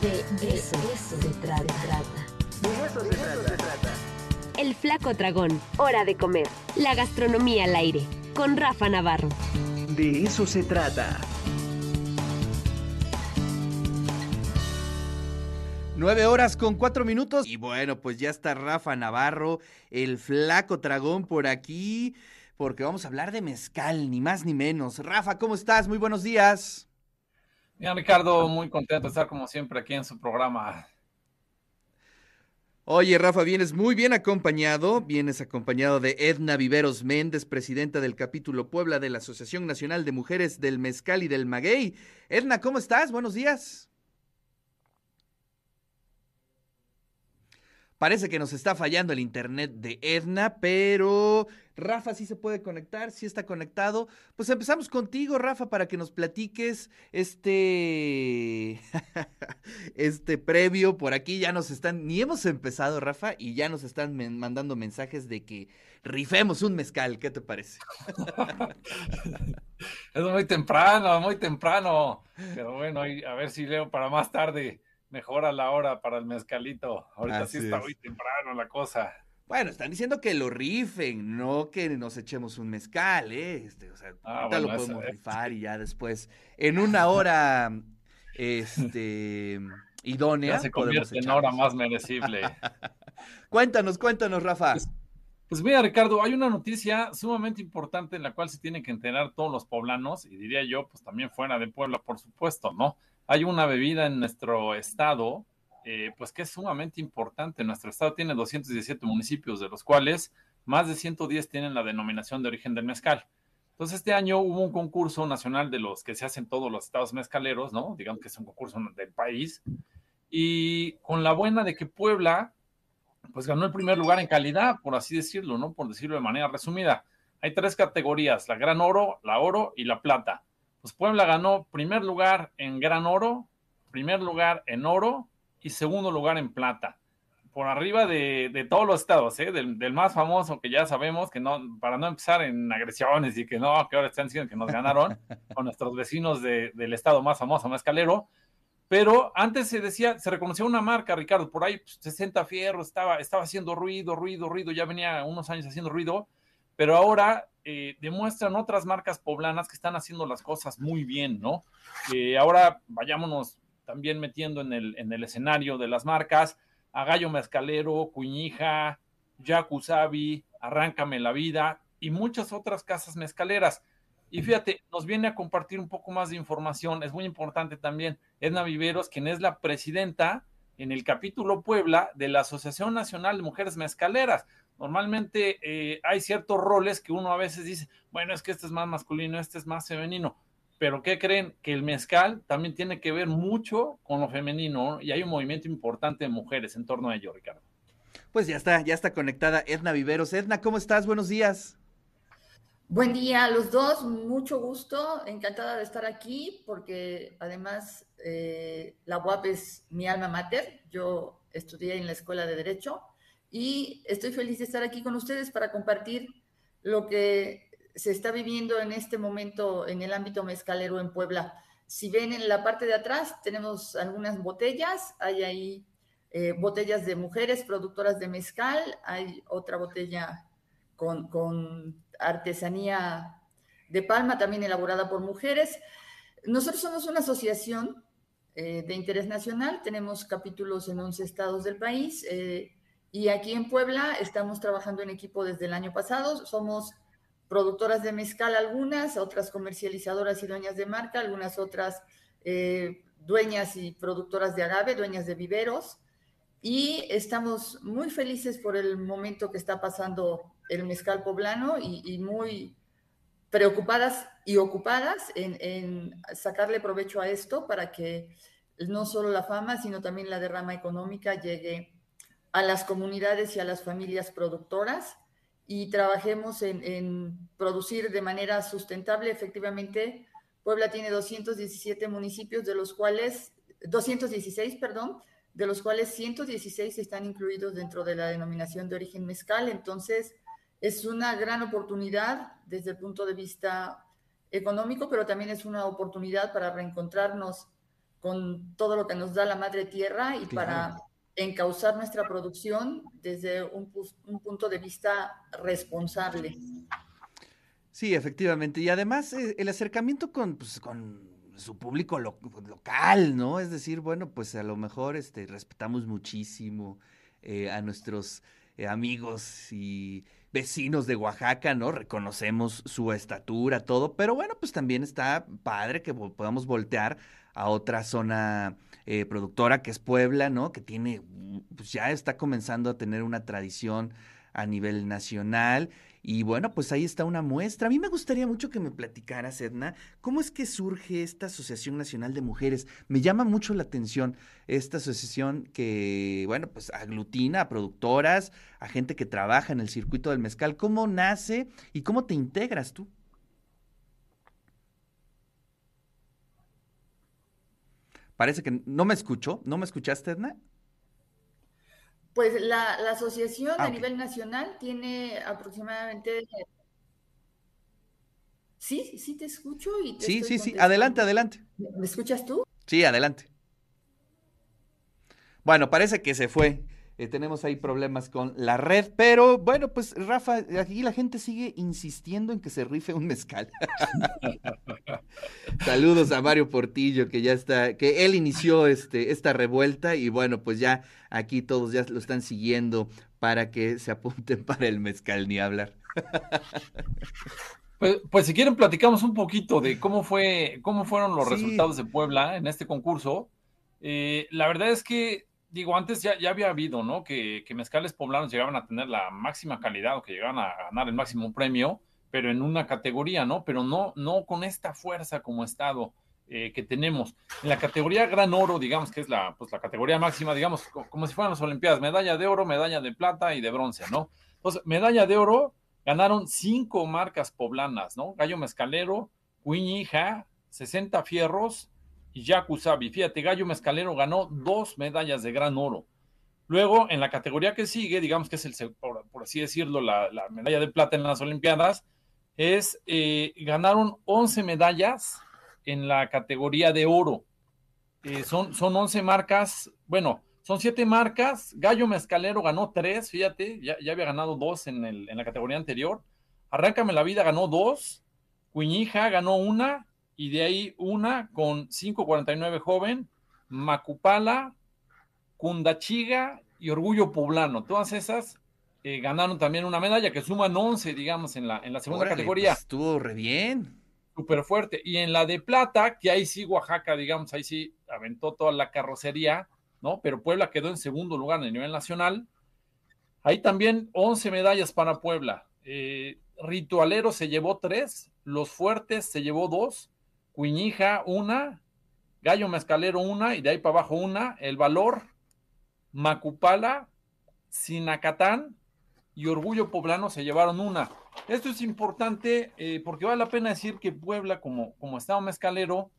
De eso, se trata. De eso se trata. El Flaco Dragón, hora de comer. La gastronomía al aire, con Rafa Navarro. De eso se trata. Nueve horas con cuatro minutos. Y bueno, pues ya está Rafa Navarro, el flaco dragón por aquí, porque vamos a hablar de mezcal, ni más ni menos. Rafa, ¿cómo estás? Muy buenos días. Bien, Ricardo, muy contento de estar como siempre aquí en su programa. Oye, Rafa, vienes muy bien acompañado. Vienes acompañado de Edna Viveros Méndez, presidenta del capítulo Puebla de la Asociación Nacional de Mujeres del Mezcal y del Maguey. Edna, ¿cómo estás? Buenos días. Parece que nos está fallando el internet de Edna, pero Rafa sí se puede conectar, sí está conectado. Pues empezamos contigo, Rafa, para que nos platiques este este previo por aquí ya nos están ni hemos empezado, Rafa, y ya nos están mandando mensajes de que rifemos un mezcal, ¿qué te parece? es muy temprano, muy temprano. Pero bueno, a ver si leo para más tarde mejora la hora para el mezcalito. Ahorita sí está muy temprano la cosa. Bueno, están diciendo que lo rifen, no que nos echemos un mezcal, ¿eh? Este, o sea, ah, ahorita lo podemos rifar y ya después, en una hora, este, idónea. Ya se convierte en hora más merecible. cuéntanos, cuéntanos, Rafa. Pues, pues, mira, Ricardo, hay una noticia sumamente importante en la cual se tienen que enterar todos los poblanos, y diría yo, pues también fuera de Puebla, por supuesto, ¿no? hay una bebida en nuestro estado, eh, pues que es sumamente importante. Nuestro estado tiene 217 municipios, de los cuales más de 110 tienen la denominación de origen del mezcal. Entonces, este año hubo un concurso nacional de los que se hacen todos los estados mezcaleros, ¿no? Digamos que es un concurso del país. Y con la buena de que Puebla, pues ganó el primer lugar en calidad, por así decirlo, ¿no? Por decirlo de manera resumida. Hay tres categorías, la gran oro, la oro y la plata. Pues Puebla ganó primer lugar en gran oro, primer lugar en oro y segundo lugar en plata. Por arriba de, todos los estados, ¿eh? del, más famoso que ya sabemos, que no, para no empezar en agresiones y que no, que ahora están diciendo que nos ganaron, con nuestros vecinos del estado más famoso, Mezcalero. Pero antes se decía, se reconocía una marca, Ricardo, por ahí 60 pues, fierros, estaba, estaba haciendo ruido, ruido, ruido, ya venía unos años haciendo ruido, pero ahora eh, demuestran otras marcas poblanas que están haciendo las cosas muy bien, ¿no? ahora vayámonos también metiendo en el, en el escenario de las marcas, a Gallo Mezcalero, Cuñija, Yakuzabi, Arráncame la Vida y muchas otras casas mezcaleras. Y fíjate, nos viene a compartir un poco más de información, es muy importante también, Edna Viveros, quien es la presidenta en el capítulo Puebla de la Asociación Nacional de Mujeres Mezcaleras normalmente eh, hay ciertos roles que uno a veces dice, bueno, es que este es más masculino, este es más femenino. Pero ¿qué creen? Que el mezcal también tiene que ver mucho con lo femenino y hay un movimiento importante de mujeres en torno a ello, Ricardo. Pues ya está, ya está conectada Edna Viveros. Edna, ¿cómo estás? Buenos días. Buen día a los dos, mucho gusto, encantada de estar aquí porque además eh, la UAP es mi alma mater, yo estudié en la Escuela de Derecho y estoy feliz de estar aquí con ustedes para compartir lo que se está viviendo en este momento en el ámbito mezcalero en Puebla. Si ven en la parte de atrás, tenemos algunas botellas, hay ahí eh, botellas de mujeres productoras de mezcal, hay otra botella con, con artesanía de palma, también elaborada por mujeres. Nosotros somos una asociación eh, de interés nacional, tenemos capítulos en 11 estados del país. Eh, y aquí en Puebla estamos trabajando en equipo desde el año pasado. Somos productoras de mezcal algunas, otras comercializadoras y dueñas de marca, algunas otras eh, dueñas y productoras de agave, dueñas de viveros. Y estamos muy felices por el momento que está pasando el mezcal poblano y, muy preocupadas y ocupadas en, en, sacarle provecho a esto para que no solo la fama, sino también la derrama económica llegue a las comunidades y a las familias productoras y trabajemos en, producir de manera sustentable. Efectivamente, Puebla tiene 217 municipios, de los cuales, 216, perdón, de los cuales 116 están incluidos dentro de la denominación de origen mezcal. Entonces, es una gran oportunidad desde el punto de vista económico, pero también es una oportunidad para reencontrarnos con todo lo que nos da la madre tierra y para encauzar nuestra producción desde un, punto de vista responsable. Sí, efectivamente. Y además eh, el acercamiento con, pues, con su público local, ¿no? Es decir, bueno, pues a lo mejor este, respetamos muchísimo eh, a nuestros eh, amigos y vecinos de Oaxaca, ¿no? Reconocemos su estatura, todo, pero bueno, pues también está padre que podamos voltear a otra zona eh, productora que es Puebla, ¿no? Que tiene, pues ya está comenzando a tener una tradición a nivel nacional. Y bueno, pues ahí está una muestra. A mí me gustaría mucho que me platicaras, Edna, cómo es que surge esta Asociación Nacional de Mujeres. Me llama mucho la atención esta asociación que, bueno, pues aglutina a productoras, a gente que trabaja en el circuito del mezcal. ¿Cómo nace y cómo te integras tú? Parece que no me escuchó. ¿No me escuchaste, Edna? Pues la, asociación a ah, nivel nacional tiene aproximadamente... Sí, sí te escucho y Sí, sí, sí, adelante, adelante. ¿Me escuchas tú? Sí, adelante. Bueno, parece que se fue. Eh, tenemos ahí problemas con la red, pero bueno, pues Rafa, aquí la gente sigue insistiendo en que se rife un mezcal. Saludos a Mario Portillo, que ya está, que él inició este, esta revuelta y bueno, pues ya aquí todos ya lo están siguiendo para que se apunten para el mezcal, ni hablar. Pues, pues, si quieren platicamos un poquito de cómo fue, cómo fueron los resultados de Puebla en este concurso. Eh, la verdad es que digo, antes ya, ya había habido, ¿no? Que, que, mezcales poblanos llegaban a tener la máxima calidad o que llegaban a ganar el máximo premio, pero en una categoría, ¿no? Pero no, no con esta fuerza como estado eh, que tenemos. En la categoría gran oro, digamos que es la, pues, la categoría máxima, digamos, como si fueran las Olimpiadas, medalla de oro, medalla de plata y de bronce, ¿no? Entonces, medalla de oro ganaron cinco marcas poblanas, ¿no? Gallo Mezcalero, Cuiñija, 60 Fierros, y Yakusabi. Fíjate, Gallo Mezcalero ganó dos medallas de gran oro. Luego, en la categoría que sigue, digamos que es el, por, así decirlo, la, medalla de plata en las Olimpiadas, es, eh, ganaron 11 medallas en la categoría de oro. Eh, son, son 11 marcas, bueno, son 7 marcas. Gallo Mezcalero ganó 3, fíjate, ya, ya había ganado 2 en, en la categoría anterior. Arráncame la vida ganó 2. Cuñija ganó una y de ahí una con 5.49 joven, Macupala, Cundachiga y Orgullo Poblano. Todas esas eh, ganaron también una medalla que suman 11, digamos, en la, en la segunda categoría. Pues, estuvo re bien. Súper fuerte. Y en la de plata, que ahí sí Oaxaca, digamos, ahí sí aventó toda la carrocería, ¿no? Pero Puebla quedó en segundo lugar a nivel nacional. Ahí también 11 medallas para Puebla. Eh, Ritualero se llevó 3, Los Fuertes se llevó 2, Cuñija, una. Gallo Mezcalero, una. Y de ahí para abajo, una. El Valor, Macupala, Sinacatán y Orgullo Poblano se llevaron una. Esto es importante eh, porque vale la pena decir que Puebla, como, como Estado mezcalero,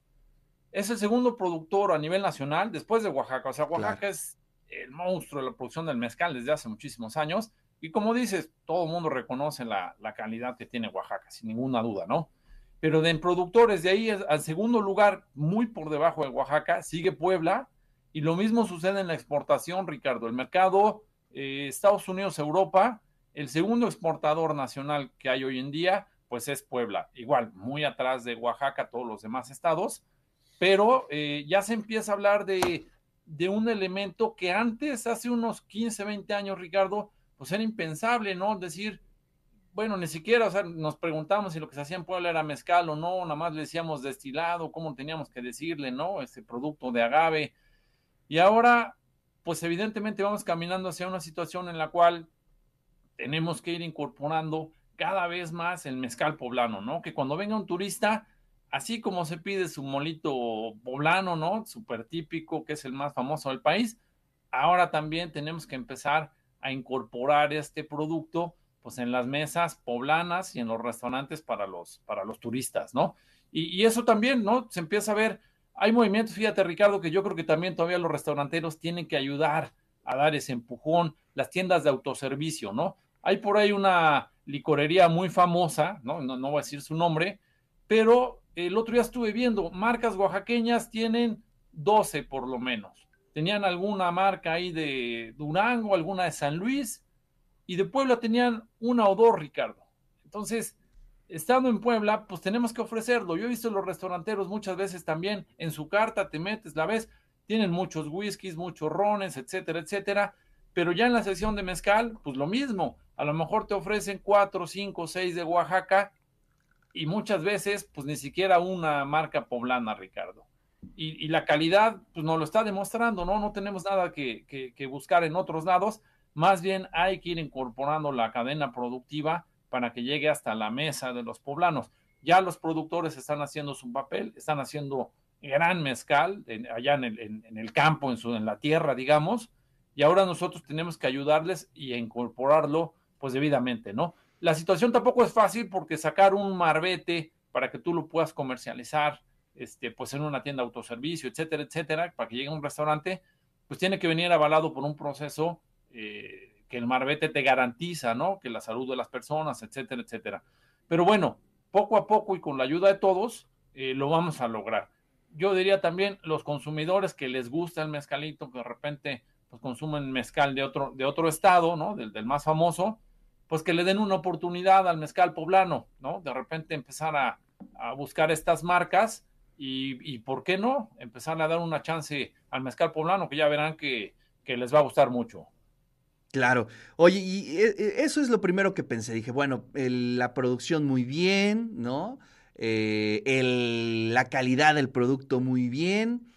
es el segundo productor a nivel nacional después de Oaxaca. O sea, Oaxaca es el monstruo de la producción del mezcal desde hace muchísimos años. Y como dices, todo el mundo reconoce la, la, calidad que tiene Oaxaca, sin ninguna duda, ¿no? Pero de en productores, de ahí al segundo lugar, muy por debajo de Oaxaca, sigue Puebla, y lo mismo sucede en la exportación, Ricardo. El mercado eh, Estados Unidos-Europa, el segundo exportador nacional que hay hoy en día, pues es Puebla. Igual, muy atrás de Oaxaca, todos los demás estados, pero eh, ya se empieza a hablar de, de un elemento que antes, hace unos 15, 20 años, Ricardo, pues era impensable, ¿no? Decir, bueno, ni siquiera, o sea, nos preguntamos si lo que se hacía en Puebla era mezcal o no, nada más le decíamos destilado, cómo teníamos que decirle, ¿no? Ese producto de agave. Y ahora, pues evidentemente vamos caminando hacia una situación en la cual tenemos que ir incorporando cada vez más el mezcal poblano, ¿no? Que cuando venga un turista, así como se pide su molito poblano, ¿no? Súper típico, que es el más famoso del país, ahora también tenemos que empezar a incorporar este producto pues en las mesas poblanas y en los restaurantes para los, para los turistas, ¿no? Y, eso también, ¿no? Se empieza a ver, hay movimientos, fíjate Ricardo, que yo creo que también todavía los restauranteros tienen que ayudar a dar ese empujón, las tiendas de autoservicio, ¿no? Hay por ahí una licorería muy famosa, ¿no? No, no voy a decir su nombre, pero el otro día estuve viendo, marcas oaxaqueñas tienen 12 por lo menos. Tenían alguna marca ahí de Durango, alguna de San Luis, y de Puebla tenían una o dos, Ricardo. Entonces, estando en Puebla, pues tenemos que ofrecerlo. Yo he visto los restauranteros muchas veces también en su carta, te metes, la ves, tienen muchos whiskies, muchos rones, etcétera, etcétera. Pero ya en la sección de mezcal, pues lo mismo. A lo mejor te ofrecen cuatro, cinco, seis de Oaxaca y muchas veces, pues ni siquiera una marca poblana, Ricardo. Y, la calidad, pues nos lo está demostrando, ¿no? No tenemos nada que, que buscar en otros lados. Más bien hay que ir incorporando la cadena productiva para que llegue hasta la mesa de los poblanos. Ya los productores están haciendo su papel, están haciendo gran mezcal allá en el, campo, en, su, en la tierra, digamos, y ahora nosotros tenemos que ayudarles y incorporarlo pues debidamente, ¿no? La situación tampoco es fácil porque sacar un marbete para que tú lo puedas comercializar, este, pues en una tienda de autoservicio, etcétera, etcétera, para que llegue a un restaurante, pues tiene que venir avalado por un proceso eh, que el marbete te garantiza, ¿no? Que la salud de las personas, etcétera, etcétera. Pero bueno, poco a poco y con la ayuda de todos, eh, lo vamos a lograr. Yo diría también los consumidores que les gusta el mezcalito, que de repente pues consumen mezcal de otro, de otro estado, ¿no? Del, más famoso, pues que le den una oportunidad al mezcal poblano, ¿no? De repente empezar a, buscar estas marcas y, y, ¿por qué no? Empezar a dar una chance al mezcal poblano, que ya verán que les va a gustar mucho. Claro. Oye, y e, e, eso es lo primero que pensé. Dije, bueno, la producción muy bien, ¿no? Eh, la calidad del producto muy bien.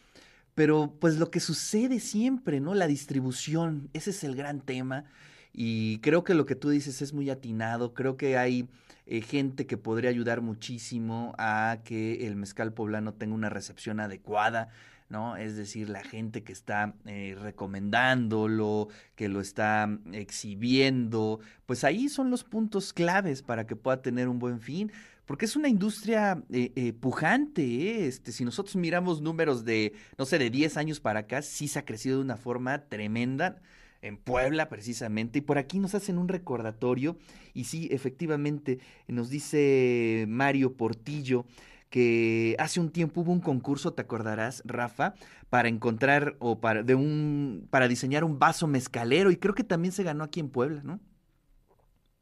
Pero pues lo que sucede siempre, ¿no? La distribución, ese es el gran tema. Y creo que lo que tú dices es muy atinado. Creo que hay eh, gente que podría ayudar muchísimo a que el mezcal poblano tenga una recepción adecuada ¿no? Es decir, la gente que está eh, recomendándolo, que lo está exhibiendo, pues ahí son los puntos claves para que pueda tener un buen fin. Porque es una industria eh, eh, pujante, este, si nosotros miramos números de, no sé, de 10 años para acá, sí se ha crecido de una forma tremenda en Puebla precisamente, y por aquí nos hacen un recordatorio, y sí, efectivamente, nos dice Mario Portillo, que hace un tiempo hubo un concurso, te acordarás, Rafa, para encontrar o para de un para diseñar un vaso mezcalero y creo que también se ganó aquí en Puebla, ¿no?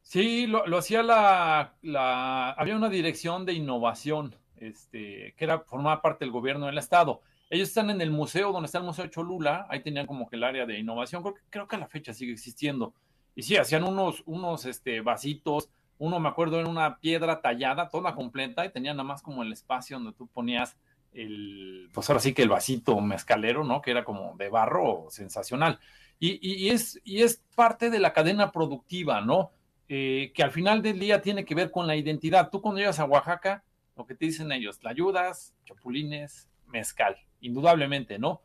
Sí, lo, hacía la, la, había una dirección de innovación, este, que era formaba parte del gobierno del estado. Ellos están en el museo, donde está el Museo Cholula, ahí tenían como que el área de innovación, creo, creo que a la fecha sigue existiendo. Y sí, hacían unos, unos este, vasitos, uno me acuerdo en una piedra tallada, toda completa, y tenía nada más como el espacio donde tú ponías el, pues ahora sí que el vasito mezcalero, ¿no? Que era como de barro sensacional. Y, y, es, y es parte de la cadena productiva, ¿no? Eh, que al final del día tiene que ver con la identidad. Tú cuando llegas a Oaxaca, lo que te dicen ellos, la ayudas, chapulines, mezcal, indudablemente, ¿no?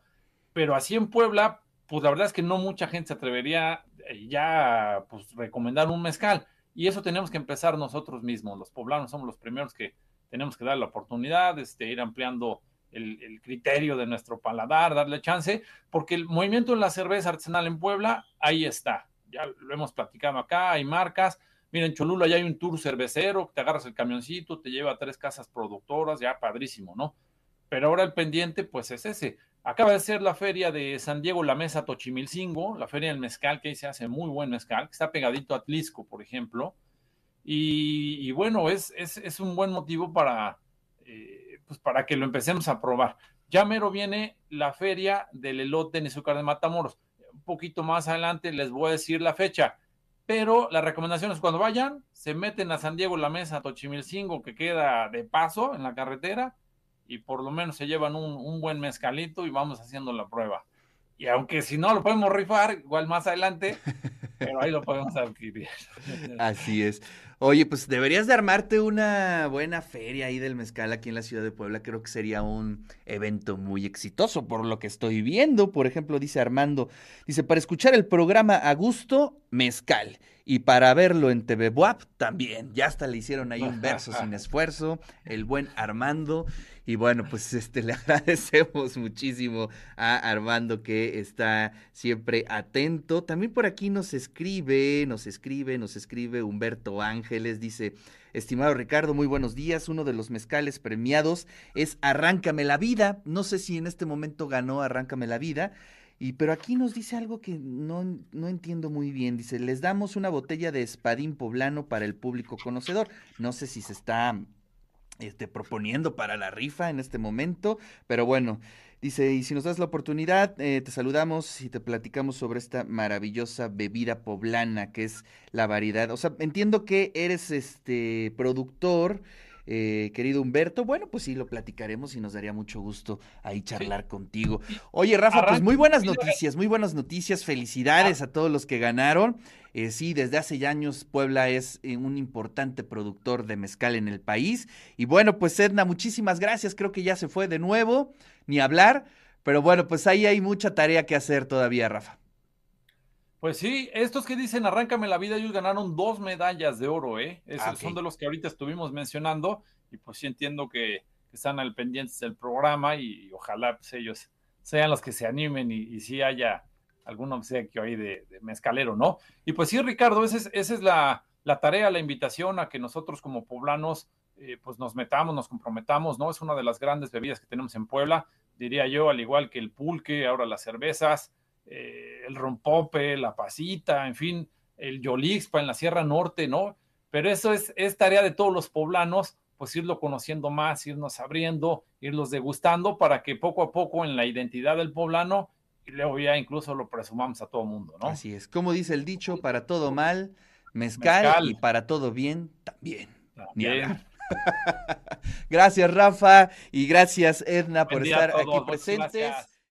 Pero así en Puebla, pues la verdad es que no mucha gente se atrevería eh, ya, pues, recomendar un mezcal. Y eso tenemos que empezar nosotros mismos. Los poblanos somos los primeros que tenemos que dar la oportunidad, este, ir ampliando el, criterio de nuestro paladar, darle chance, porque el movimiento en la cerveza artesanal en Puebla, ahí está. Ya lo hemos platicado acá, hay marcas. Miren, en Cholula ya hay un tour cervecero, te agarras el camioncito, te lleva a tres casas productoras, ya padrísimo, ¿no? Pero ahora el pendiente, pues es ese. Acaba de ser la feria de San Diego, la mesa Tochimilcingo, la feria del mezcal, que ahí se hace muy buen mezcal, que está pegadito a Tlisco, por ejemplo. Y, bueno, es, es, un buen motivo para, eh, pues para que lo empecemos a probar. Ya mero viene la feria del elote en azúcar de Matamoros. Un poquito más adelante les voy a decir la fecha. Pero la recomendación es cuando vayan, se meten a San Diego la mesa Tochimilcingo, que queda de paso en la carretera, y por lo menos se llevan un, buen mezcalito y vamos haciendo la prueba. Y aunque si no lo podemos rifar, igual más adelante, pero ahí lo podemos adquirir. Así es. Oye, pues deberías de armarte una buena feria ahí del mezcal aquí en la ciudad de Puebla. Creo que sería un evento muy exitoso por lo que estoy viendo. Por ejemplo, dice Armando, dice, para escuchar el programa a gusto, mezcal. Y para verlo en TV Buap también. Ya hasta le hicieron ahí un verso sin esfuerzo, el buen Armando. Y bueno, pues este le agradecemos muchísimo a Armando que está siempre atento. También por aquí nos escribe, nos escribe, nos escribe Humberto Ángeles, dice, estimado Ricardo, muy buenos días. Uno de los mezcales premiados es Arráncame la vida. No sé si en este momento ganó Arráncame la vida. Y pero aquí nos dice algo que no, no entiendo muy bien. Dice, les damos una botella de espadín poblano para el público conocedor. No sé si se está este, proponiendo para la rifa en este momento, pero bueno, dice, y si nos das la oportunidad, eh, te saludamos y te platicamos sobre esta maravillosa bebida poblana que es la variedad. O sea, entiendo que eres este productor eh, querido Humberto. Bueno, pues sí, lo platicaremos y nos daría mucho gusto ahí charlar contigo. Oye, Rafa, pues muy buenas noticias, muy buenas noticias. Felicidades a todos los que ganaron. Eh, sí, desde hace ya años Puebla es eh, un importante productor de mezcal en el país. Y bueno, pues Edna, muchísimas gracias. Creo que ya se fue de nuevo, ni hablar. Pero bueno, pues ahí hay mucha tarea que hacer todavía, Rafa. Pues sí, estos que dicen arráncame la vida, ellos ganaron dos medallas de oro, ¿eh? Esos ah, son de los que ahorita estuvimos mencionando y pues sí entiendo que, están al pendiente del programa y, ojalá pues, ellos sean los que se animen y, y sí haya algún obsequio ahí de, mezcalero, ¿no? Y pues sí, Ricardo, esa es, esa es la, tarea, la invitación a que nosotros como poblanos eh, pues nos metamos, nos comprometamos, ¿no? Es una de las grandes bebidas que tenemos en Puebla, diría yo, al igual que el pulque, ahora las cervezas, eh, el rompope, la pasita, en fin, el yolixpa en la Sierra Norte, ¿no? Pero eso es, es tarea de todos los poblanos, pues irlo conociendo más, irnos abriendo, irlos degustando para que poco a poco en la identidad del poblano y luego ya incluso lo presumamos a todo mundo, ¿no? Así es. Como dice el dicho, para todo mal, mezcal, y para todo bien, también. gracias, Rafa, y gracias, Edna, por estar aquí presentes.